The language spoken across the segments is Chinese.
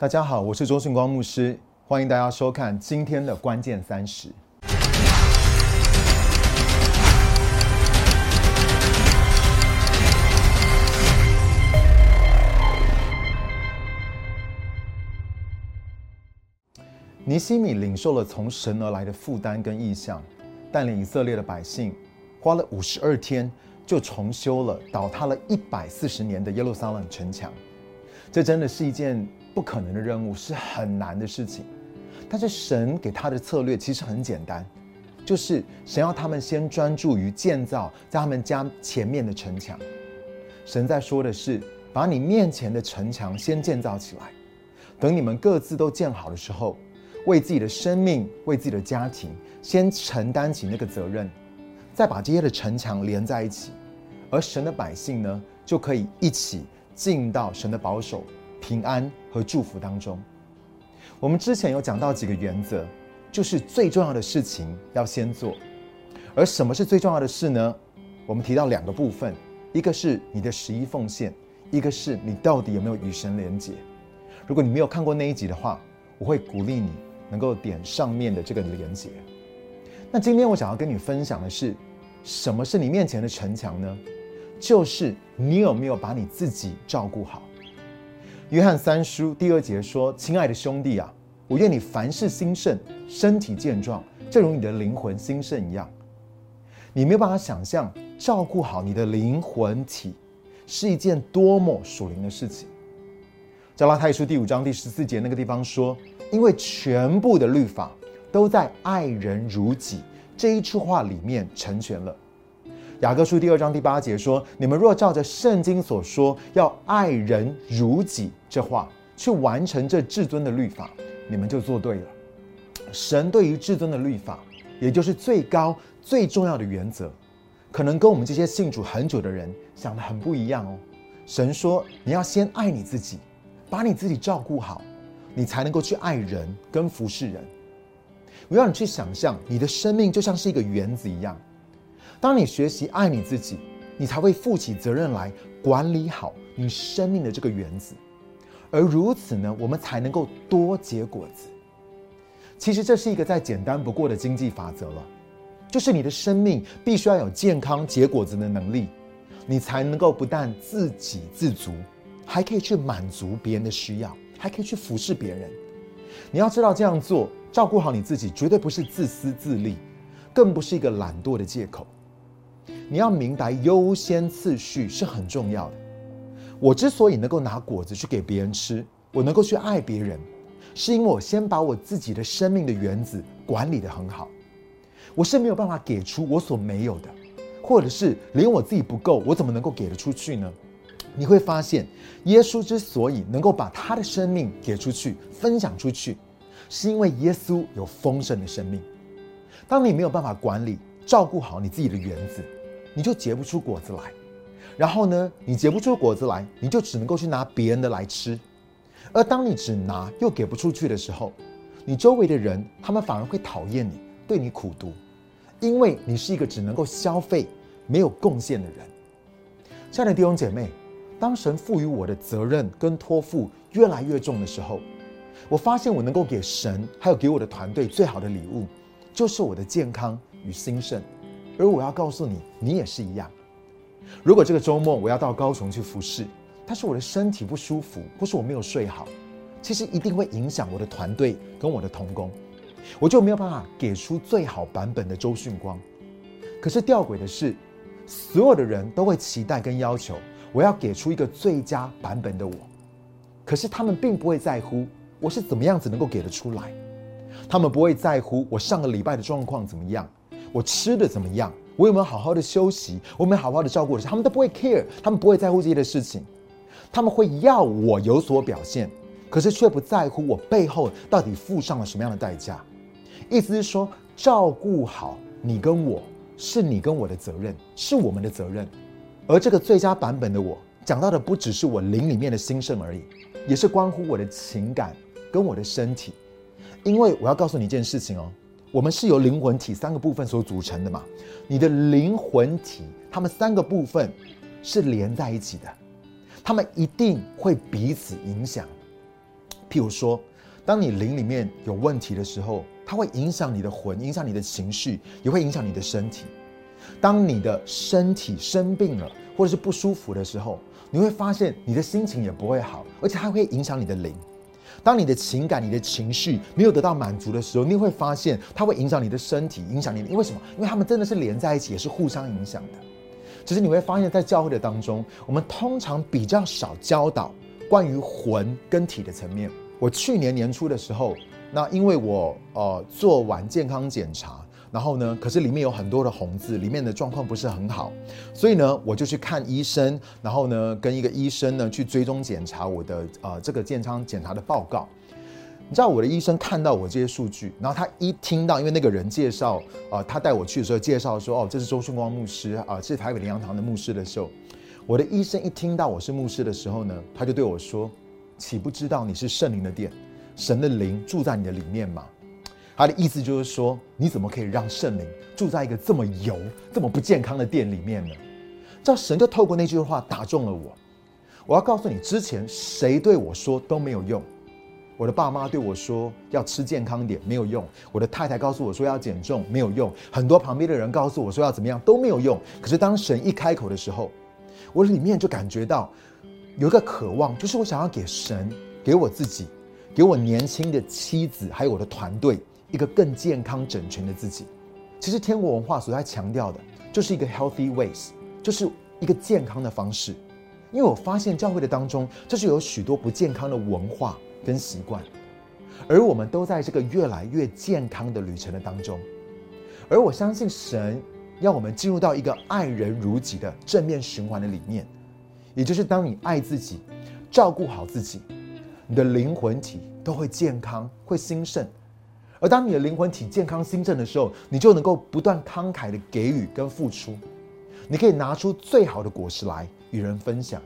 大家好，我是周信光牧师，欢迎大家收看今天的关键三十。尼西米领受了从神而来的负担跟意向，带领以色列的百姓，花了五十二天就重修了倒塌了一百四十年的耶路撒冷城墙。这真的是一件不可能的任务，是很难的事情。但是神给他的策略其实很简单，就是神要他们先专注于建造在他们家前面的城墙。神在说的是，把你面前的城墙先建造起来，等你们各自都建好的时候。为自己的生命，为自己的家庭，先承担起那个责任，再把这些的城墙连在一起，而神的百姓呢，就可以一起进到神的保守、平安和祝福当中。我们之前有讲到几个原则，就是最重要的事情要先做，而什么是最重要的事呢？我们提到两个部分，一个是你的十一奉献，一个是你到底有没有与神连结。如果你没有看过那一集的话，我会鼓励你。能够点上面的这个连接。那今天我想要跟你分享的是，什么是你面前的城墙呢？就是你有没有把你自己照顾好。约翰三书第二节说：“亲爱的兄弟啊，我愿你凡事兴盛，身体健壮，正如你的灵魂兴盛一样。”你没有办法想象，照顾好你的灵魂体是一件多么属灵的事情。加拉太书第五章第十四节那个地方说。因为全部的律法都在“爱人如己”这一句话里面成全了。雅各书第二章第八节说：“你们若照着圣经所说要爱人如己这话去完成这至尊的律法，你们就做对了。”神对于至尊的律法，也就是最高最重要的原则，可能跟我们这些信主很久的人想的很不一样哦。神说：“你要先爱你自己，把你自己照顾好。”你才能够去爱人跟服侍人。我要你去想象，你的生命就像是一个园子一样。当你学习爱你自己，你才会负起责任来管理好你生命的这个园子。而如此呢，我们才能够多结果子。其实这是一个再简单不过的经济法则了，就是你的生命必须要有健康结果子的能力，你才能够不但自给自足，还可以去满足别人的需要。还可以去服侍别人。你要知道，这样做照顾好你自己，绝对不是自私自利，更不是一个懒惰的借口。你要明白，优先次序是很重要的。我之所以能够拿果子去给别人吃，我能够去爱别人，是因为我先把我自己的生命的原子管理的很好。我是没有办法给出我所没有的，或者是连我自己不够，我怎么能够给得出去呢？你会发现，耶稣之所以能够把他的生命给出去、分享出去，是因为耶稣有丰盛的生命。当你没有办法管理、照顾好你自己的园子，你就结不出果子来。然后呢，你结不出果子来，你就只能够去拿别人的来吃。而当你只拿又给不出去的时候，你周围的人他们反而会讨厌你，对你苦读，因为你是一个只能够消费、没有贡献的人。亲爱的弟兄姐妹。当神赋予我的责任跟托付越来越重的时候，我发现我能够给神还有给我的团队最好的礼物，就是我的健康与兴盛。而我要告诉你，你也是一样。如果这个周末我要到高雄去服侍，但是我的身体不舒服，或是我没有睡好，其实一定会影响我的团队跟我的同工，我就没有办法给出最好版本的周迅光。可是吊诡的是，所有的人都会期待跟要求。我要给出一个最佳版本的我，可是他们并不会在乎我是怎么样子能够给得出来，他们不会在乎我上个礼拜的状况怎么样，我吃的怎么样，我有没有好好的休息，我有没有好好的照顾他们都不会 care，他们不会在乎这些的事情，他们会要我有所表现，可是却不在乎我背后到底付上了什么样的代价。意思是说，照顾好你跟我是你跟我的责任，是我们的责任。而这个最佳版本的我，讲到的不只是我灵里面的兴盛而已，也是关乎我的情感跟我的身体。因为我要告诉你一件事情哦，我们是由灵魂体三个部分所组成的嘛。你的灵魂体，它们三个部分是连在一起的，它们一定会彼此影响。譬如说，当你灵里面有问题的时候，它会影响你的魂，影响你的情绪，也会影响你的身体。当你的身体生病了，或者是不舒服的时候，你会发现你的心情也不会好，而且它会影响你的灵。当你的情感、你的情绪没有得到满足的时候，你会发现它会影响你的身体，影响你。因为什么？因为他们真的是连在一起，也是互相影响的。只是你会发现在教会的当中，我们通常比较少教导关于魂跟体的层面。我去年年初的时候，那因为我呃做完健康检查。然后呢？可是里面有很多的红字，里面的状况不是很好，所以呢，我就去看医生，然后呢，跟一个医生呢去追踪检查我的呃这个健康检查的报告。你知道我的医生看到我这些数据，然后他一听到，因为那个人介绍啊，他带我去的时候介绍说，哦，这是周顺光牧师啊，是台北灵粮堂的牧师的时候，我的医生一听到我是牧师的时候呢，他就对我说：“岂不知道你是圣灵的殿，神的灵住在你的里面吗？”他的意思就是说，你怎么可以让圣灵住在一个这么油、这么不健康的店里面呢？这神就透过那句话打中了我。我要告诉你，之前谁对我说都没有用。我的爸妈对我说要吃健康点没有用，我的太太告诉我说要减重没有用，很多旁边的人告诉我说要怎么样都没有用。可是当神一开口的时候，我里面就感觉到有一个渴望，就是我想要给神、给我自己、给我年轻的妻子，还有我的团队。一个更健康整全的自己，其实天国文化所在强调的，就是一个 healthy ways，就是一个健康的方式。因为我发现教会的当中，就是有许多不健康的文化跟习惯，而我们都在这个越来越健康的旅程的当中。而我相信神要我们进入到一个爱人如己的正面循环的理念，也就是当你爱自己，照顾好自己，你的灵魂体都会健康，会兴盛。而当你的灵魂体健康兴盛的时候，你就能够不断慷慨的给予跟付出，你可以拿出最好的果实来与人分享。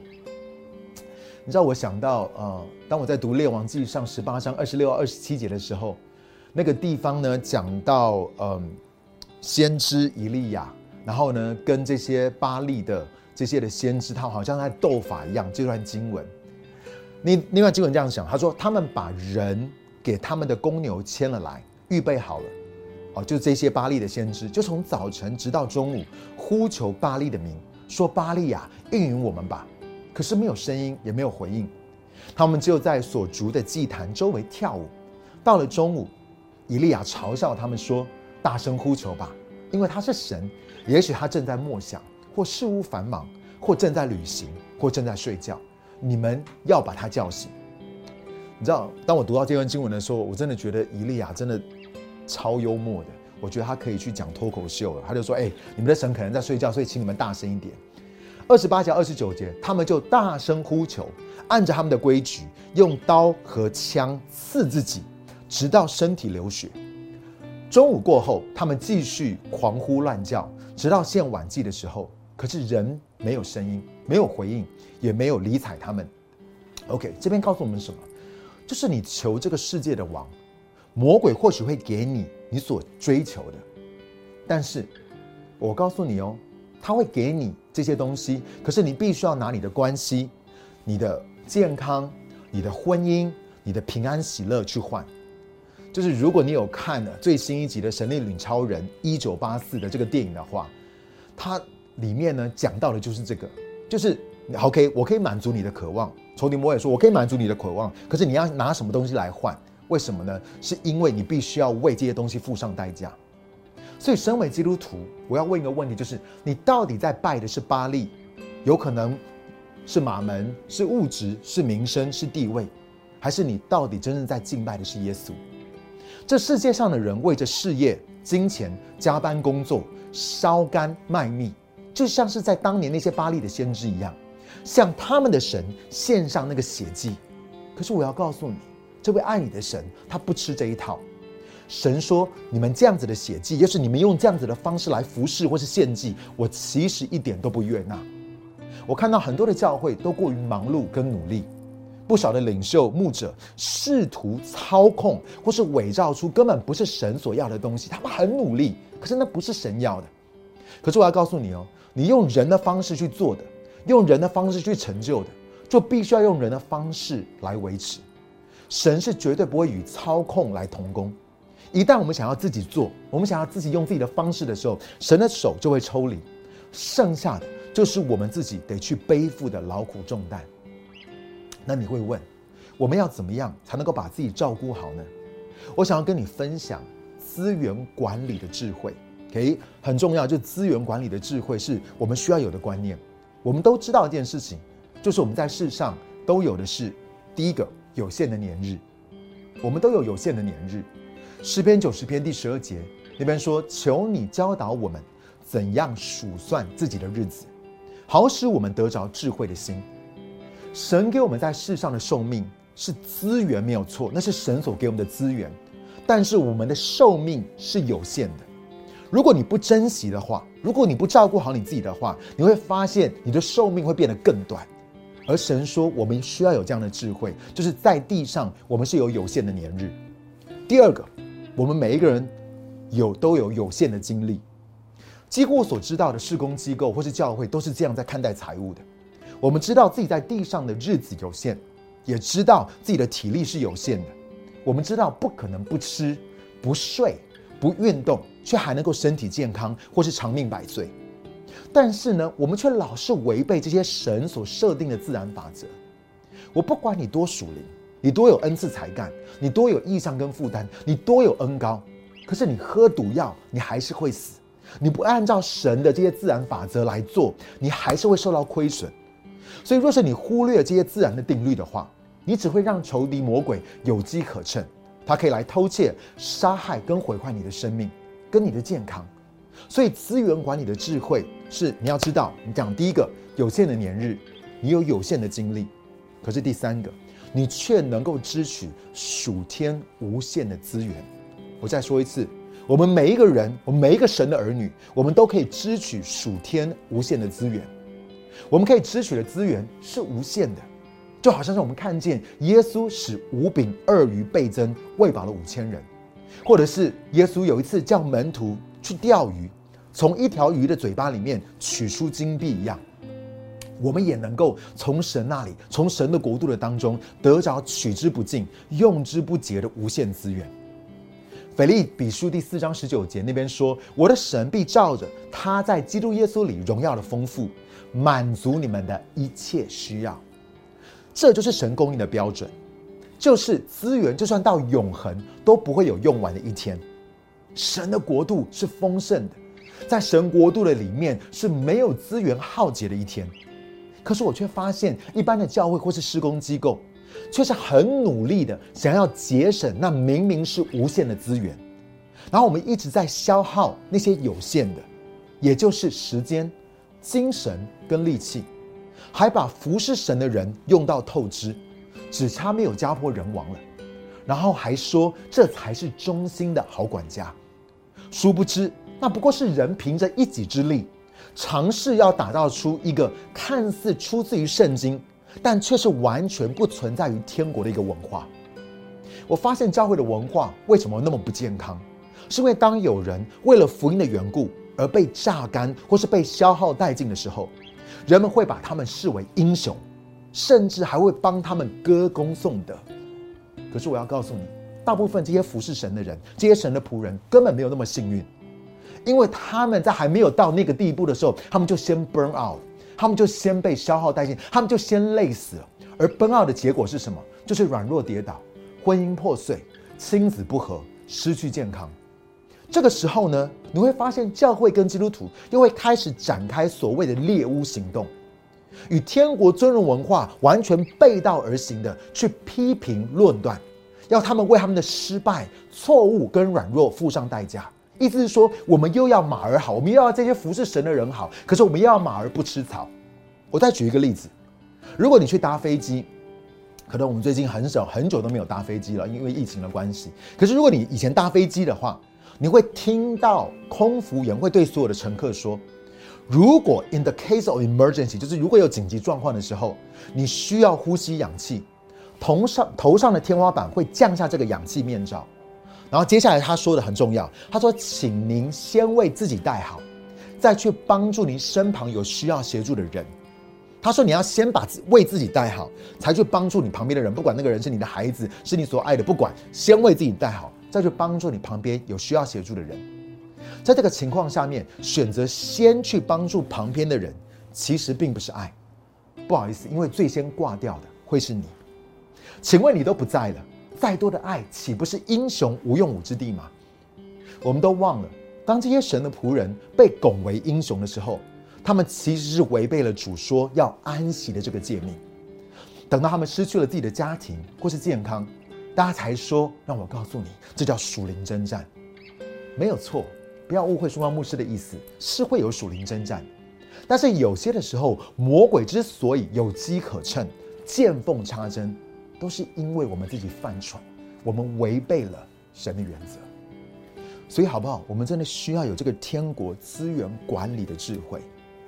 你知道，我想到呃，当我在读《列王记上》十八章二十六、二十七节的时候，那个地方呢讲到嗯，先知以利亚，然后呢跟这些巴利的这些的先知，他好像在斗法一样。这段经文，另另外经文这样想，他说他们把人。给他们的公牛牵了来，预备好了，哦，就这些巴利的先知，就从早晨直到中午，呼求巴利的名，说巴利呀，应允我们吧。可是没有声音，也没有回应，他们就在所逐的祭坛周围跳舞。到了中午，以利亚嘲笑他们说：“大声呼求吧，因为他是神。也许他正在默想，或事务繁忙，或正在旅行，或正在睡觉。你们要把他叫醒。”你知道，当我读到这段经文的时候，我真的觉得以利亚真的超幽默的。我觉得他可以去讲脱口秀了。他就说：“哎，你们的神可能在睡觉，所以请你们大声一点。”二十八节、二十九节，他们就大声呼求，按着他们的规矩，用刀和枪刺自己，直到身体流血。中午过后，他们继续狂呼乱叫，直到献晚祭的时候。可是人没有声音，没有回应，也没有理睬他们。OK，这边告诉我们什么？就是你求这个世界的王，魔鬼或许会给你你所追求的，但是，我告诉你哦，他会给你这些东西，可是你必须要拿你的关系、你的健康、你的婚姻、你的平安喜乐去换。就是如果你有看了最新一集的《神力女超人》一九八四的这个电影的话，它里面呢讲到的就是这个，就是 OK，我可以满足你的渴望。仇敌魔也说：“我可以满足你的渴望，可是你要拿什么东西来换？为什么呢？是因为你必须要为这些东西付上代价。所以，身为基督徒，我要问一个问题：就是你到底在拜的是巴利，有可能是马门，是物质，是名声，是地位，还是你到底真正在敬拜的是耶稣？这世界上的人为着事业、金钱加班工作，烧肝卖命，就像是在当年那些巴利的先知一样。”向他们的神献上那个血祭，可是我要告诉你，这位爱你的神，他不吃这一套。神说：“你们这样子的血祭，要是你们用这样子的方式来服侍或是献祭，我其实一点都不悦纳。”我看到很多的教会都过于忙碌跟努力，不少的领袖牧者试图操控或是伪造出根本不是神所要的东西。他们很努力，可是那不是神要的。可是我要告诉你哦，你用人的方式去做的。用人的方式去成就的，就必须要用人的方式来维持。神是绝对不会与操控来同工。一旦我们想要自己做，我们想要自己用自己的方式的时候，神的手就会抽离，剩下的就是我们自己得去背负的劳苦重担。那你会问，我们要怎么样才能够把自己照顾好呢？我想要跟你分享资源管理的智慧。OK，很重要，就资源管理的智慧是我们需要有的观念。我们都知道一件事情，就是我们在世上都有的是第一个有限的年日，我们都有有限的年日。诗篇九十篇第十二节那边说：“求你教导我们怎样数算自己的日子，好使我们得着智慧的心。”神给我们在世上的寿命是资源没有错，那是神所给我们的资源。但是我们的寿命是有限的。如果你不珍惜的话，如果你不照顾好你自己的话，你会发现你的寿命会变得更短。而神说，我们需要有这样的智慧，就是在地上我们是有有限的年日。第二个。我们每一个人有都有有限的精力，几乎所知道的施工机构或是教会都是这样在看待财务的。我们知道自己在地上的日子有限，也知道自己的体力是有限的。我们知道不可能不吃、不睡、不运动，却还能够身体健康或是长命百岁。但是呢，我们却老是违背这些神所设定的自然法则。我不管你多属灵。你多有恩赐才干，你多有意向跟负担，你多有恩高，可是你喝毒药，你还是会死。你不按照神的这些自然法则来做，你还是会受到亏损。所以，若是你忽略这些自然的定律的话，你只会让仇敌魔鬼有机可乘，他可以来偷窃、杀害跟毁坏你的生命跟你的健康。所以，资源管理的智慧是你要知道，你讲第一个有限的年日，你有有限的精力，可是第三个。你却能够支取数天无限的资源。我再说一次，我们每一个人，我们每一个神的儿女，我们都可以支取数天无限的资源。我们可以支取的资源是无限的，就好像是我们看见耶稣使五饼二鱼倍增，喂饱了五千人，或者是耶稣有一次叫门徒去钓鱼，从一条鱼的嘴巴里面取出金币一样。我们也能够从神那里，从神的国度的当中得着取之不尽、用之不竭的无限资源。腓利比书第四章十九节那边说：“我的神必照着他在基督耶稣里荣耀的丰富，满足你们的一切需要。”这就是神供应的标准，就是资源就算到永恒都不会有用完的一天。神的国度是丰盛的，在神国度的里面是没有资源耗竭的一天。可是我却发现，一般的教会或是施工机构，却是很努力的想要节省那明明是无限的资源，然后我们一直在消耗那些有限的，也就是时间、精神跟力气，还把服侍神的人用到透支，只差没有家破人亡了，然后还说这才是忠心的好管家，殊不知那不过是人凭着一己之力。尝试要打造出一个看似出自于圣经，但却是完全不存在于天国的一个文化。我发现教会的文化为什么那么不健康？是因为当有人为了福音的缘故而被榨干或是被消耗殆尽的时候，人们会把他们视为英雄，甚至还会帮他们歌功颂德。可是我要告诉你，大部分这些服侍神的人，这些神的仆人，根本没有那么幸运。因为他们在还没有到那个地步的时候，他们就先 burn out，他们就先被消耗殆尽，他们就先累死了。而 burn out 的结果是什么？就是软弱跌倒，婚姻破碎，亲子不和，失去健康。这个时候呢，你会发现教会跟基督徒又会开始展开所谓的猎巫行动，与天国尊荣文化完全背道而行的去批评论断，要他们为他们的失败、错误跟软弱付上代价。意思是说，我们又要马儿好，我们又要这些服侍神的人好，可是我们又要马儿不吃草。我再举一个例子，如果你去搭飞机，可能我们最近很少很久都没有搭飞机了，因为疫情的关系。可是如果你以前搭飞机的话，你会听到空服员会对所有的乘客说：“如果 in the case of emergency，就是如果有紧急状况的时候，你需要呼吸氧气，头上头上的天花板会降下这个氧气面罩。”然后接下来他说的很重要，他说：“请您先为自己戴好，再去帮助您身旁有需要协助的人。”他说你要先把自为自己戴好，才去帮助你旁边的人，不管那个人是你的孩子，是你所爱的，不管，先为自己戴好，再去帮助你旁边有需要协助的人。在这个情况下面，选择先去帮助旁边的人，其实并不是爱。不好意思，因为最先挂掉的会是你。请问你都不在了，再多的爱岂不是英雄无用武之地吗？我们都忘了，当这些神的仆人被拱为英雄的时候，他们其实是违背了主说要安息的这个诫命。等到他们失去了自己的家庭或是健康，大家才说：“让我告诉你，这叫属灵征战。”没有错，不要误会书光牧师的意思，是会有属灵征战。但是有些的时候，魔鬼之所以有机可乘、见缝插针，都是因为我们自己犯蠢，我们违背了神的原则。所以好不好？我们真的需要有这个天国资源管理的智慧，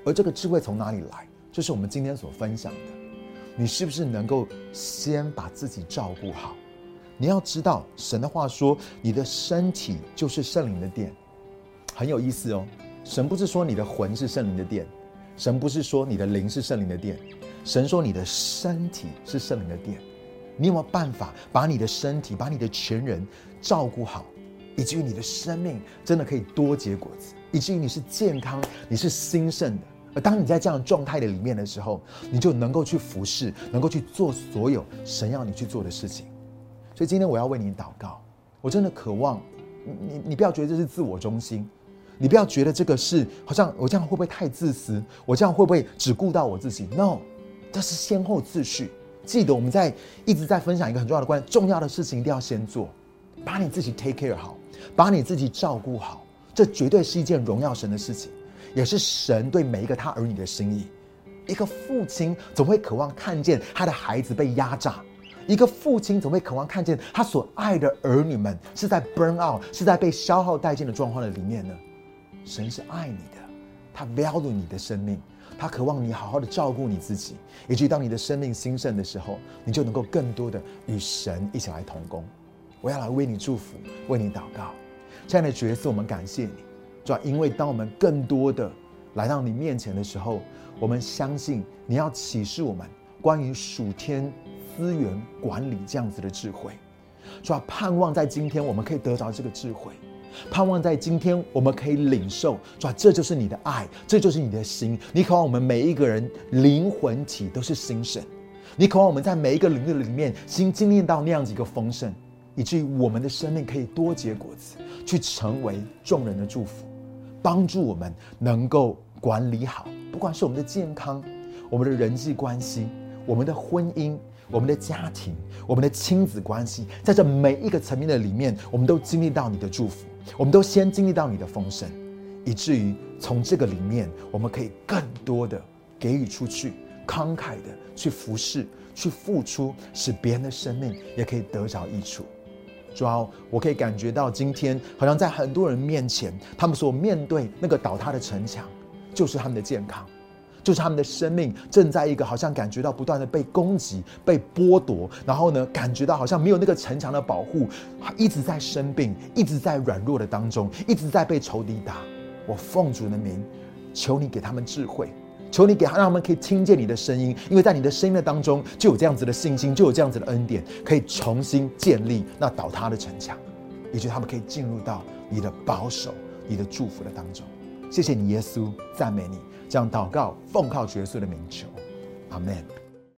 而这个智慧从哪里来？就是我们今天所分享的。你是不是能够先把自己照顾好？你要知道，神的话说，你的身体就是圣灵的殿，很有意思哦。神不是说你的魂是圣灵的殿。神不是说你的灵是圣灵的殿，神说你的身体是圣灵的殿。你有没有办法把你的身体、把你的全人照顾好，以至于你的生命真的可以多结果子，以至于你是健康、你是兴盛的。而当你在这样状态的里面的时候，你就能够去服侍，能够去做所有神要你去做的事情。所以今天我要为你祷告，我真的渴望你，你不要觉得这是自我中心。你不要觉得这个是好像我这样会不会太自私？我这样会不会只顾到我自己？No，这是先后次序。记得我们在一直在分享一个很重要的观念：重要的事情一定要先做，把你自己 take care 好，把你自己照顾好，这绝对是一件荣耀神的事情，也是神对每一个他儿女的心意。一个父亲总会渴望看见他的孩子被压榨，一个父亲总会渴望看见他所爱的儿女们是在 burn out，是在被消耗殆尽的状况的里面呢。神是爱你的，他 value 你的生命，他渴望你好好的照顾你自己，以至于当你的生命兴盛的时候，你就能够更多的与神一起来同工。我要来为你祝福，为你祷告。这样的角色，我们感谢你，主要因为当我们更多的来到你面前的时候，我们相信你要启示我们关于属天资源管理这样子的智慧，主要盼望在今天我们可以得着这个智慧。盼望在今天我们可以领受，是吧？这就是你的爱，这就是你的心。你渴望我们每一个人灵魂体都是心神，你渴望我们在每一个领域里面新经历到那样子一个丰盛，以至于我们的生命可以多结果子，去成为众人的祝福，帮助我们能够管理好，不管是我们的健康、我们的人际关系、我们的婚姻。我们的家庭，我们的亲子关系，在这每一个层面的里面，我们都经历到你的祝福，我们都先经历到你的丰盛，以至于从这个里面，我们可以更多的给予出去，慷慨的去服侍，去付出，使别人的生命也可以得着益处。主要我可以感觉到，今天好像在很多人面前，他们所面对那个倒塌的城墙，就是他们的健康。就是他们的生命正在一个好像感觉到不断的被攻击、被剥夺，然后呢，感觉到好像没有那个城墙的保护，一直在生病，一直在软弱的当中，一直在被仇敌打。我奉主的名，求你给他们智慧，求你给他让他们可以听见你的声音，因为在你的声音的当中就有这样子的信心，就有这样子的恩典，可以重新建立那倒塌的城墙，以及他们可以进入到你的保守、你的祝福的当中。谢谢你，耶稣，赞美你。这样祷告，奉靠耶稣的名求，阿门。